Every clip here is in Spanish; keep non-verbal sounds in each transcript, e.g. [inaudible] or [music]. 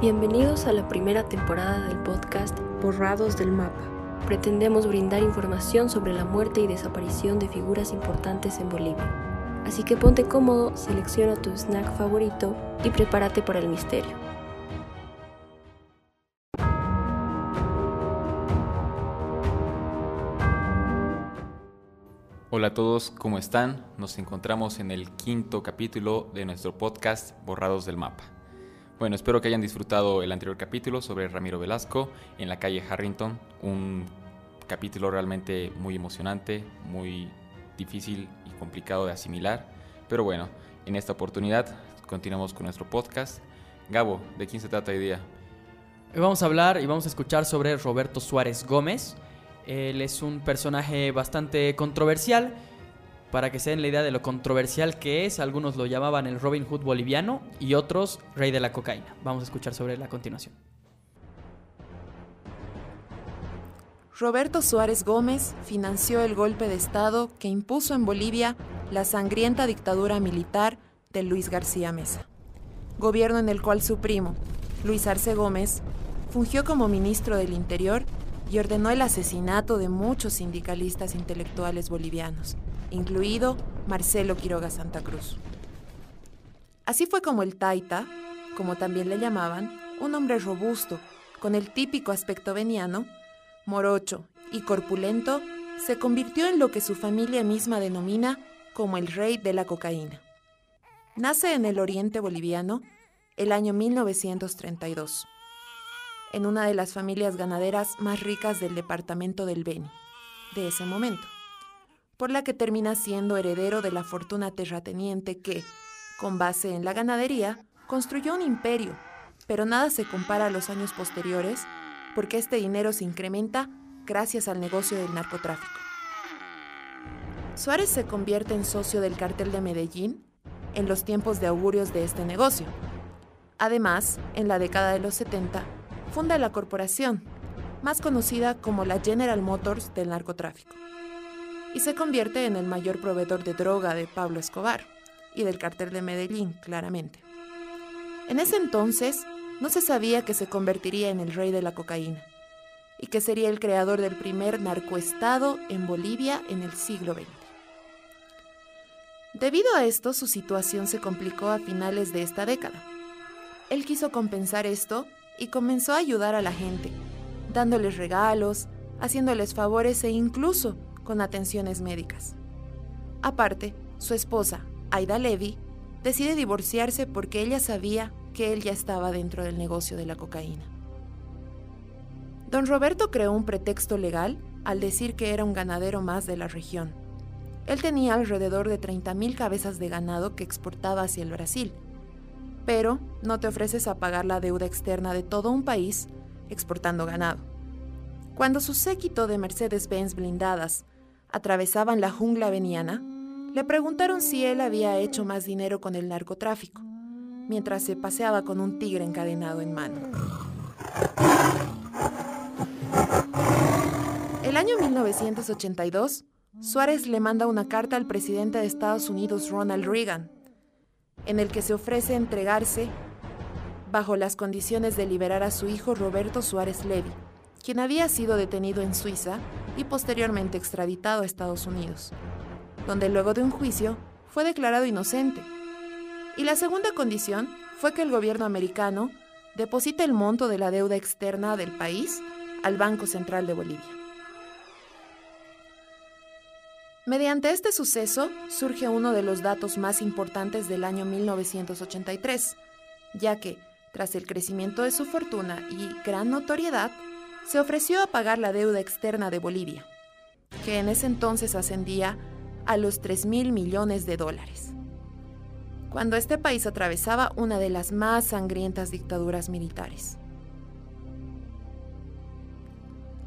Bienvenidos a la primera temporada del podcast Borrados del Mapa. Pretendemos brindar información sobre la muerte y desaparición de figuras importantes en Bolivia. Así que ponte cómodo, selecciona tu snack favorito y prepárate para el misterio. Hola a todos, ¿cómo están? Nos encontramos en el quinto capítulo de nuestro podcast Borrados del Mapa. Bueno, espero que hayan disfrutado el anterior capítulo sobre Ramiro Velasco en la calle Harrington, un capítulo realmente muy emocionante, muy difícil y complicado de asimilar, pero bueno, en esta oportunidad continuamos con nuestro podcast. Gabo, ¿de quién se trata hoy día? Hoy vamos a hablar y vamos a escuchar sobre Roberto Suárez Gómez, él es un personaje bastante controversial. Para que se den la idea de lo controversial que es, algunos lo llamaban el Robin Hood boliviano y otros rey de la cocaína. Vamos a escuchar sobre él a continuación. Roberto Suárez Gómez financió el golpe de Estado que impuso en Bolivia la sangrienta dictadura militar de Luis García Mesa, gobierno en el cual su primo, Luis Arce Gómez, fungió como ministro del Interior y ordenó el asesinato de muchos sindicalistas intelectuales bolivianos, incluido Marcelo Quiroga Santa Cruz. Así fue como el Taita, como también le llamaban, un hombre robusto, con el típico aspecto veniano, morocho y corpulento, se convirtió en lo que su familia misma denomina como el rey de la cocaína. Nace en el oriente boliviano el año 1932 en una de las familias ganaderas más ricas del departamento del Beni, de ese momento, por la que termina siendo heredero de la fortuna terrateniente que, con base en la ganadería, construyó un imperio, pero nada se compara a los años posteriores, porque este dinero se incrementa gracias al negocio del narcotráfico. Suárez se convierte en socio del cartel de Medellín en los tiempos de augurios de este negocio. Además, en la década de los 70, funda la corporación, más conocida como la General Motors del narcotráfico, y se convierte en el mayor proveedor de droga de Pablo Escobar y del cartel de Medellín, claramente. En ese entonces, no se sabía que se convertiría en el rey de la cocaína y que sería el creador del primer narcoestado en Bolivia en el siglo XX. Debido a esto, su situación se complicó a finales de esta década. Él quiso compensar esto y comenzó a ayudar a la gente, dándoles regalos, haciéndoles favores e incluso con atenciones médicas. Aparte, su esposa, Aida Levy, decide divorciarse porque ella sabía que él ya estaba dentro del negocio de la cocaína. Don Roberto creó un pretexto legal al decir que era un ganadero más de la región. Él tenía alrededor de 30.000 cabezas de ganado que exportaba hacia el Brasil, pero no te ofreces a pagar la deuda externa de todo un país exportando ganado. Cuando su séquito de Mercedes-Benz blindadas atravesaban la jungla veniana, le preguntaron si él había hecho más dinero con el narcotráfico, mientras se paseaba con un tigre encadenado en mano. El año 1982, Suárez le manda una carta al presidente de Estados Unidos, Ronald Reagan, en el que se ofrece entregarse bajo las condiciones de liberar a su hijo Roberto Suárez Levy, quien había sido detenido en Suiza y posteriormente extraditado a Estados Unidos, donde luego de un juicio fue declarado inocente. Y la segunda condición fue que el gobierno americano deposite el monto de la deuda externa del país al Banco Central de Bolivia. Mediante este suceso surge uno de los datos más importantes del año 1983, ya que, tras el crecimiento de su fortuna y gran notoriedad, se ofreció a pagar la deuda externa de Bolivia, que en ese entonces ascendía a los 3 mil millones de dólares. Cuando este país atravesaba una de las más sangrientas dictaduras militares.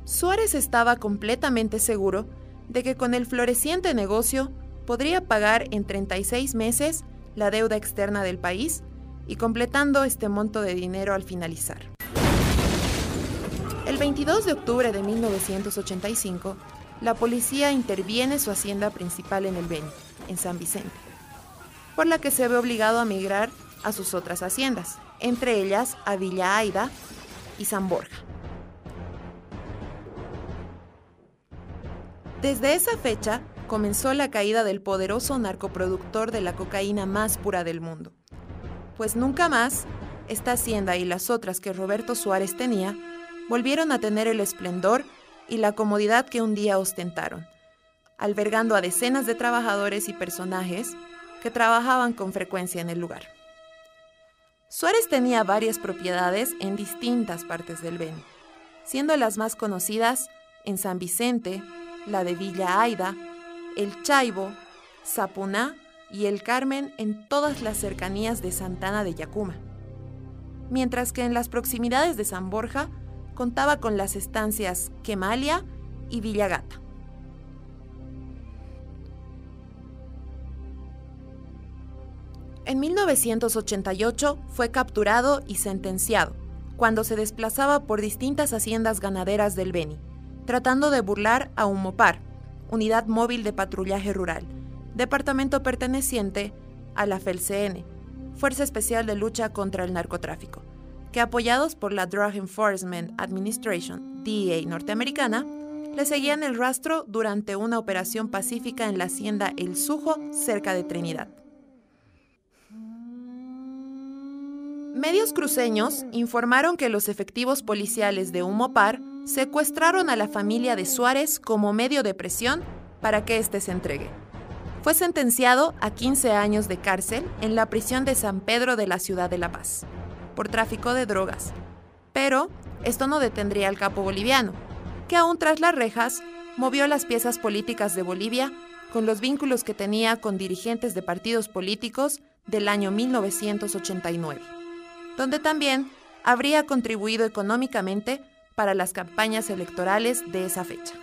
Suárez estaba completamente seguro de que con el floreciente negocio podría pagar en 36 meses la deuda externa del país y completando este monto de dinero al finalizar. El 22 de octubre de 1985, la policía interviene su hacienda principal en el Beni, en San Vicente, por la que se ve obligado a migrar a sus otras haciendas, entre ellas a Villa Aida y San Borja. Desde esa fecha comenzó la caída del poderoso narcoproductor de la cocaína más pura del mundo, pues nunca más esta hacienda y las otras que Roberto Suárez tenía volvieron a tener el esplendor y la comodidad que un día ostentaron, albergando a decenas de trabajadores y personajes que trabajaban con frecuencia en el lugar. Suárez tenía varias propiedades en distintas partes del Beni, siendo las más conocidas en San Vicente, la de Villa Aida, El Chaibo, Zapuná y El Carmen en todas las cercanías de Santana de Yacuma. Mientras que en las proximidades de San Borja contaba con las estancias Quemalia y Villagata. En 1988 fue capturado y sentenciado cuando se desplazaba por distintas haciendas ganaderas del Beni, tratando de burlar a UMOPAR, Unidad Móvil de Patrullaje Rural, departamento perteneciente a la FELCN, Fuerza Especial de Lucha contra el Narcotráfico, que apoyados por la Drug Enforcement Administration, DEA norteamericana, le seguían el rastro durante una operación pacífica en la hacienda El Sujo, cerca de Trinidad. Medios cruceños informaron que los efectivos policiales de Humopar secuestraron a la familia de Suárez como medio de presión para que éste se entregue. Fue sentenciado a 15 años de cárcel en la prisión de San Pedro de la ciudad de La Paz por tráfico de drogas. Pero esto no detendría al capo boliviano, que aún tras las rejas movió las piezas políticas de Bolivia con los vínculos que tenía con dirigentes de partidos políticos del año 1989, donde también habría contribuido económicamente para las campañas electorales de esa fecha.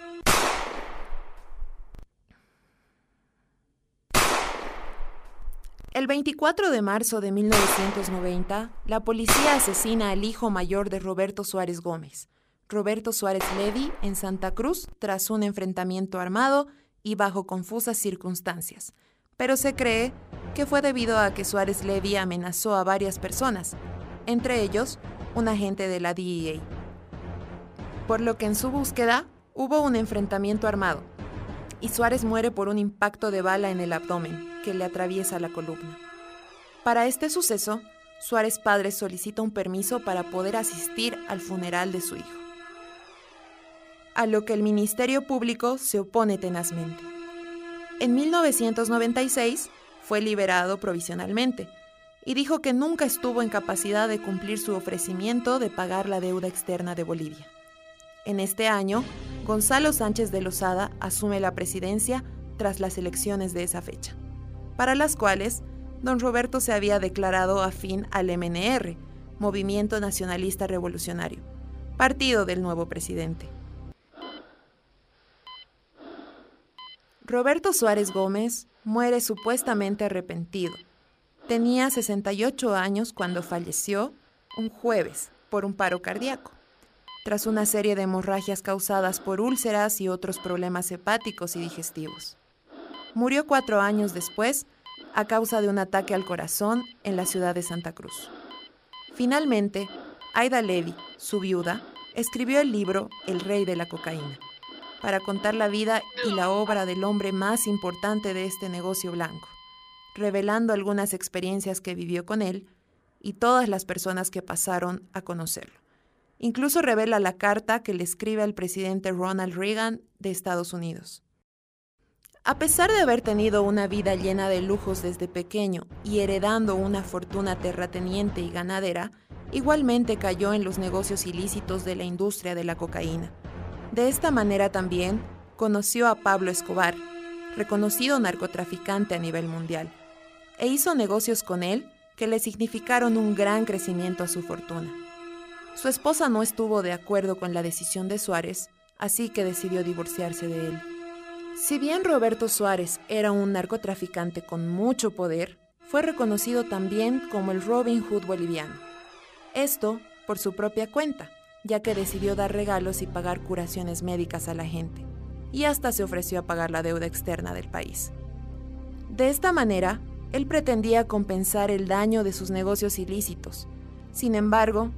El 24 de marzo de 1990, la policía asesina al hijo mayor de Roberto Suárez Gómez, Roberto Suárez Levy, en Santa Cruz tras un enfrentamiento armado y bajo confusas circunstancias. Pero se cree que fue debido a que Suárez Levy amenazó a varias personas, entre ellos un agente de la DEA. Por lo que en su búsqueda hubo un enfrentamiento armado, y Suárez muere por un impacto de bala en el abdomen que le atraviesa la columna. Para este suceso, Suárez padre solicita un permiso para poder asistir al funeral de su hijo, a lo que el Ministerio Público se opone tenazmente. En 1996 fue liberado provisionalmente y dijo que nunca estuvo en capacidad de cumplir su ofrecimiento de pagar la deuda externa de Bolivia. En este año, Gonzalo Sánchez de Lozada asume la presidencia tras las elecciones de esa fecha, para las cuales don Roberto se había declarado afín al MNR, Movimiento Nacionalista Revolucionario, partido del nuevo presidente. Roberto Suárez Gómez muere supuestamente arrepentido. Tenía 68 años cuando falleció un jueves por un paro cardíaco tras una serie de hemorragias causadas por úlceras y otros problemas hepáticos y digestivos. Murió cuatro años después a causa de un ataque al corazón en la ciudad de Santa Cruz. Finalmente, Aida Levy, su viuda, escribió el libro El Rey de la Cocaína, para contar la vida y la obra del hombre más importante de este negocio blanco, revelando algunas experiencias que vivió con él y todas las personas que pasaron a conocerlo. Incluso revela la carta que le escribe al presidente Ronald Reagan de Estados Unidos. A pesar de haber tenido una vida llena de lujos desde pequeño y heredando una fortuna terrateniente y ganadera, igualmente cayó en los negocios ilícitos de la industria de la cocaína. De esta manera también conoció a Pablo Escobar, reconocido narcotraficante a nivel mundial, e hizo negocios con él que le significaron un gran crecimiento a su fortuna. Su esposa no estuvo de acuerdo con la decisión de Suárez, así que decidió divorciarse de él. Si bien Roberto Suárez era un narcotraficante con mucho poder, fue reconocido también como el Robin Hood boliviano. Esto por su propia cuenta, ya que decidió dar regalos y pagar curaciones médicas a la gente, y hasta se ofreció a pagar la deuda externa del país. De esta manera, Él pretendía compensar el daño de sus negocios ilícitos. Sin embargo,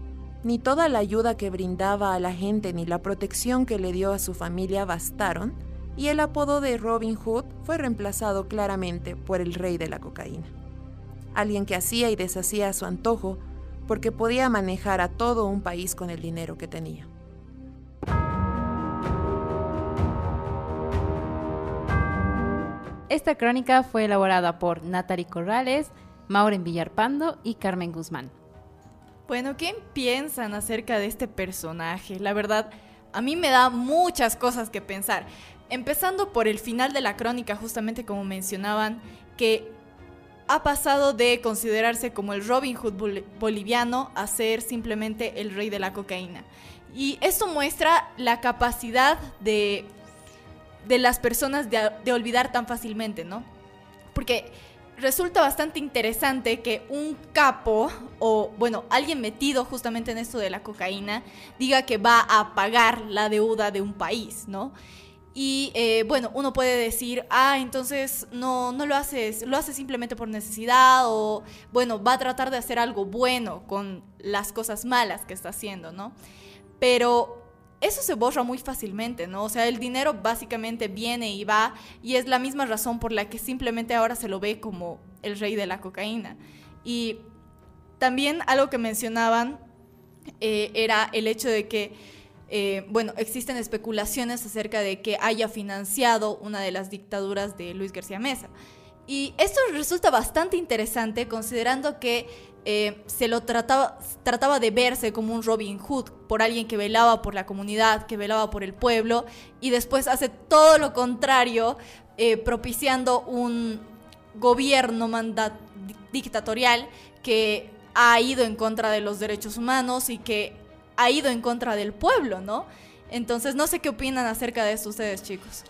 ni toda la ayuda que brindaba a la gente ni la protección que le dio a su familia bastaron, y el apodo de Robin Hood fue reemplazado claramente por el rey de la cocaína. Alguien que hacía y deshacía a su antojo porque podía manejar a todo un país con el dinero que tenía. Esta crónica fue elaborada por Natalie Corrales, Maureen Villarpando y Carmen Guzmán. Bueno, ¿qué piensan acerca de este personaje? La verdad, a mí me da muchas cosas que pensar. Empezando por el final de la crónica, justamente como mencionaban, que ha pasado de considerarse como el Robin Hood boliviano a ser simplemente el rey de la cocaína. Y esto muestra la capacidad de de las personas de, olvidar tan fácilmente, ¿no? Porque resulta bastante interesante que un capo o, bueno, alguien metido justamente en esto de la cocaína diga que va a pagar la deuda de un país, ¿no? Y eh, bueno, uno puede decir, ah, entonces no, no lo haces, lo hace simplemente por necesidad o, bueno, va a tratar de hacer algo bueno con las cosas malas que está haciendo, ¿no? Pero eso se borra muy fácilmente, ¿no? O sea, el dinero básicamente viene y va y es la misma razón por la que simplemente ahora se lo ve como el rey de la cocaína. Y también algo que mencionaban eh, era el hecho de que, eh, bueno, existen especulaciones acerca de que haya financiado una de las dictaduras de Luis García Mesa. Y esto resulta bastante interesante considerando que eh, se lo trataba, trataba de verse como un Robin Hood, por alguien que velaba por la comunidad, que velaba por el pueblo, y después hace todo lo contrario, eh, propiciando un gobierno dictatorial que ha ido en contra de los derechos humanos y que ha ido en contra del pueblo, ¿no? Entonces, no sé qué opinan acerca de esto ustedes, chicos.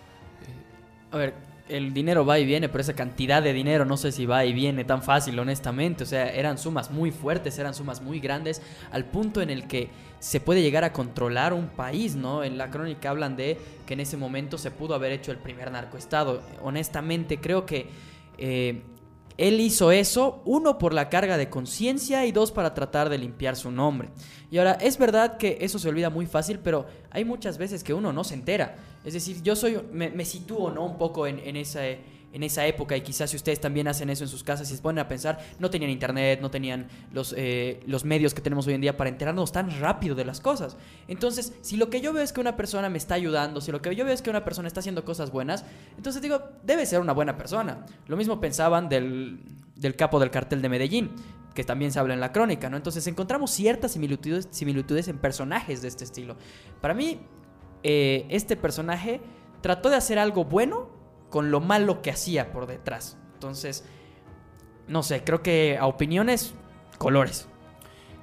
A ver, el dinero va y viene, pero esa cantidad de dinero no sé si va y viene tan fácil, honestamente. O sea, eran sumas muy fuertes, eran sumas muy grandes, al punto en el que se puede llegar a controlar un país, ¿no? En la crónica hablan de que en ese momento se pudo haber hecho el primer narcoestado. Honestamente, creo que eh, él hizo eso, uno por la carga de conciencia y dos para tratar de limpiar su nombre. Y ahora, es verdad que eso se olvida muy fácil, pero hay muchas veces que uno no se entera. Es decir, yo soy, me, sitúo ¿no? un poco en, en, esa, en esa época y quizás si ustedes también hacen eso en sus casas y se ponen a pensar, no tenían internet, no tenían los, eh, los medios que tenemos hoy en día para enterarnos tan rápido de las cosas. Entonces, si lo que yo veo es que una persona me está ayudando, si lo que yo veo es que una persona está haciendo cosas buenas, entonces digo, debe ser una buena persona. Lo mismo pensaban del, del capo del cartel de Medellín que también se habla en la crónica, ¿no? Entonces encontramos ciertas similitudes, similitudes en personajes de este estilo. Para mí, eh, este personaje trató de hacer algo bueno con lo malo que hacía por detrás. Entonces, no sé, creo que a opiniones, colores.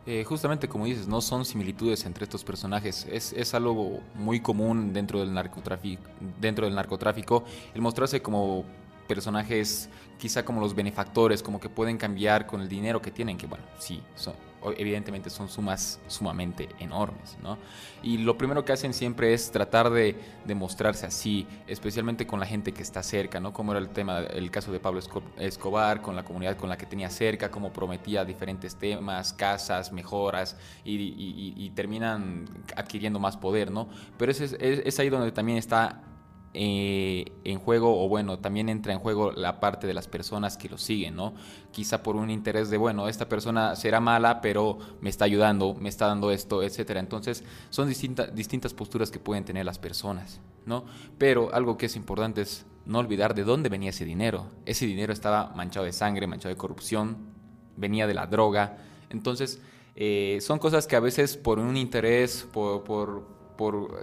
Eh, justamente como dices, no son similitudes entre estos personajes. Es, es, algo muy común dentro del narcotráfico, dentro del narcotráfico, el mostrarse como personajes quizá como los benefactores, como que pueden cambiar con el dinero que tienen, que bueno, sí, son, evidentemente son sumas sumamente enormes, ¿no? Y lo primero que hacen siempre es tratar de, mostrarse así, especialmente con la gente que está cerca, ¿no? Como era el tema, el caso de Pablo Escobar, con la comunidad con la que tenía cerca, como prometía diferentes temas, casas, mejoras, y, terminan adquiriendo más poder, ¿no? Pero es, es ahí donde también está eh, en juego, o bueno, también entra en juego la parte de las personas que lo siguen, ¿no? Quizá por un interés de, bueno, esta persona será mala, pero me está ayudando, me está dando esto, etcétera. Entonces, son distintas posturas que pueden tener las personas, ¿no? Pero algo que es importante es no olvidar de dónde venía ese dinero. Ese dinero estaba manchado de sangre, manchado de corrupción, venía de la droga. Entonces, eh, son cosas que a veces por un interés, por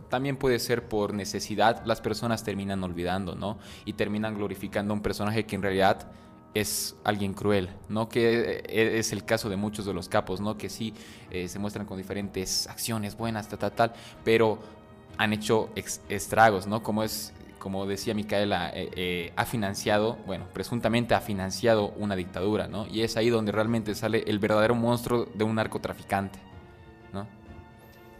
también puede ser por necesidad, las personas terminan olvidando, ¿no? Y terminan glorificando a un personaje que en realidad es alguien cruel, ¿no? Que eh, es el caso de muchos de los capos, ¿no? Que sí eh, se muestran con diferentes acciones buenas, tal, tal, tal, pero han hecho estragos, ¿no? Como es, como decía Micaela, eh, ha financiado, bueno, presuntamente ha financiado una dictadura, ¿no? Y es ahí donde realmente sale el verdadero monstruo de un narcotraficante.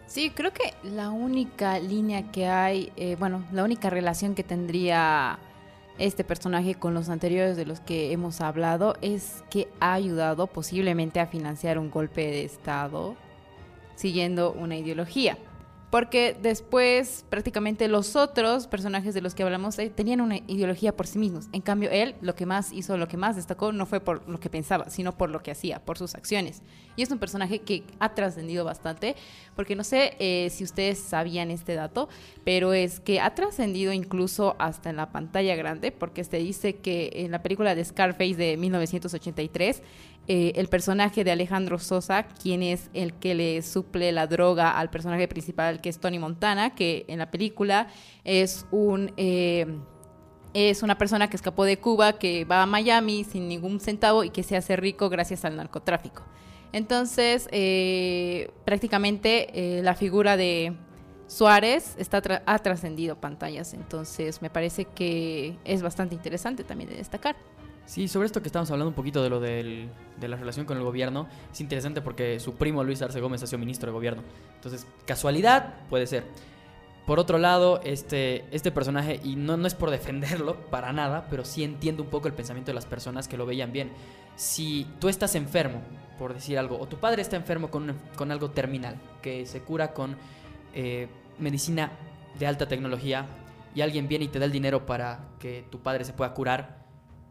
Sí, creo que la única línea que hay, eh, bueno, la única relación que tendría este personaje con los anteriores de los que hemos hablado es que ha ayudado posiblemente a financiar un golpe de Estado siguiendo una ideología porque después prácticamente los otros personajes de los que hablamos eh, tenían una ideología por sí mismos. En cambio, él lo que más hizo, lo que más destacó, no fue por lo que pensaba, sino por lo que hacía, por sus acciones. Y es un personaje que ha trascendido bastante, porque no sé eh, si ustedes sabían este dato, pero es que ha trascendido incluso hasta en la pantalla grande, porque se dice que en la película de Scarface de 1983, eh, el personaje de Alejandro Sosa, quien es el que le suple la droga al personaje principal, que es Tony Montana, que en la película es un... Eh, es una persona que escapó de Cuba, que va a Miami sin ningún centavo y que se hace rico gracias al narcotráfico. Entonces, eh, prácticamente la figura de Suárez está ha trascendido pantallas, entonces me parece que es bastante interesante también de destacar. Sí, sobre esto que estamos hablando un poquito de lo de la relación con el gobierno, es interesante porque su primo Luis Arce Gómez ha sido ministro de gobierno. Entonces, casualidad puede ser. Por otro lado, este, este personaje, y no, no es por defenderlo [laughs] para nada, pero sí entiendo un poco el pensamiento de las personas que lo veían bien. Si tú estás enfermo, por decir algo, o tu padre está enfermo con, con algo terminal, que se cura con eh, medicina de alta tecnología, y alguien viene y te da el dinero para que tu padre se pueda curar,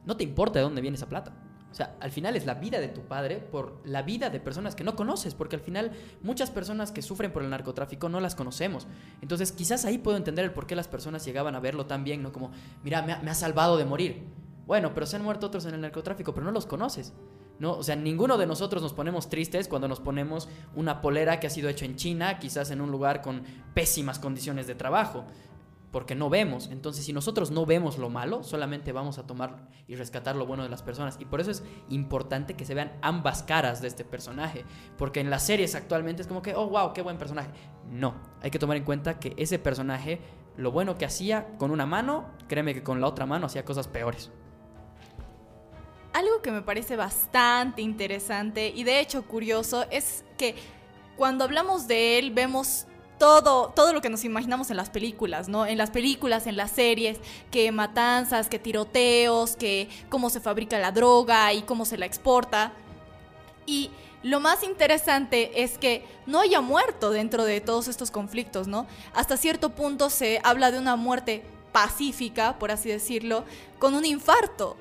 no te importa de dónde viene esa plata. O sea, al final es la vida de tu padre por la vida de personas que no conoces, porque al final muchas personas que sufren por el narcotráfico no las conocemos. Entonces quizás ahí puedo entender el por qué las personas llegaban a verlo tan bien, ¿no? Como, mira, me ha, salvado de morir. Bueno, pero se han muerto otros en el narcotráfico, pero no los conoces. ¿no? O sea, ninguno de nosotros nos ponemos tristes cuando nos ponemos una polera que ha sido hecha en China, quizás en un lugar con pésimas condiciones de trabajo porque no vemos. Entonces, si nosotros no vemos lo malo, solamente vamos a tomar y rescatar lo bueno de las personas. Y por eso es importante que se vean ambas caras de este personaje. Porque en las series actualmente es como que, oh, wow, qué buen personaje. No, hay que tomar en cuenta que ese personaje, lo bueno que hacía con una mano, créeme que con la otra mano hacía cosas peores. Algo que me parece bastante interesante y de hecho curioso es que cuando hablamos de él vemos todo, todo lo que nos imaginamos en las películas, ¿no? En las películas, en las series, que matanzas, que tiroteos, que cómo se fabrica la droga y cómo se la exporta. Y lo más interesante es que no haya muerto dentro de todos estos conflictos, ¿no? Hasta cierto punto se habla de una muerte pacífica, por así decirlo, con un infarto.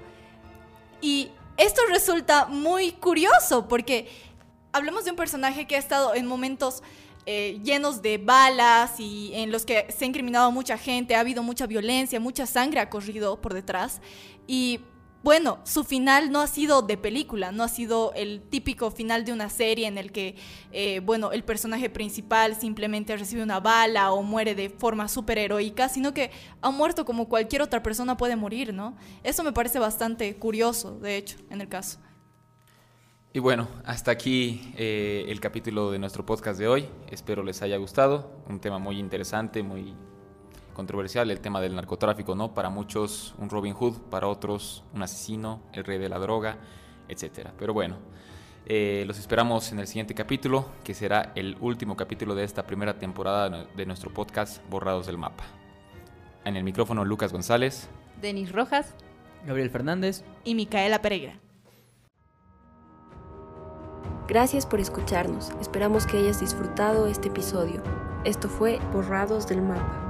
Y esto resulta muy curioso porque hablamos de un personaje que ha estado en momentos eh, llenos de balas y en los que se ha incriminado mucha gente, ha habido mucha violencia, mucha sangre ha corrido por detrás. Y bueno, su final no ha sido de película, no ha sido el típico final de una serie en el que, eh, bueno, el personaje principal simplemente recibe una bala o muere de forma súper heroica, sino que ha muerto como cualquier otra persona puede morir, ¿no? Eso me parece bastante curioso, de hecho, en el caso. Y bueno, hasta aquí eh, el capítulo de nuestro podcast de hoy. Espero les haya gustado. Un tema muy interesante, muy controversial, el tema del narcotráfico, ¿no? Para muchos un Robin Hood, para otros un asesino, el rey de la droga, etc. Pero bueno, eh, los esperamos en el siguiente capítulo, que será el último capítulo de esta primera temporada de nuestro podcast Borrados del Mapa. En el micrófono Lucas González. Denis Rojas. Gabriel Fernández. Y Micaela Pereira. Gracias por escucharnos. Esperamos que hayas disfrutado este episodio. Esto fue Borrados del Mapa.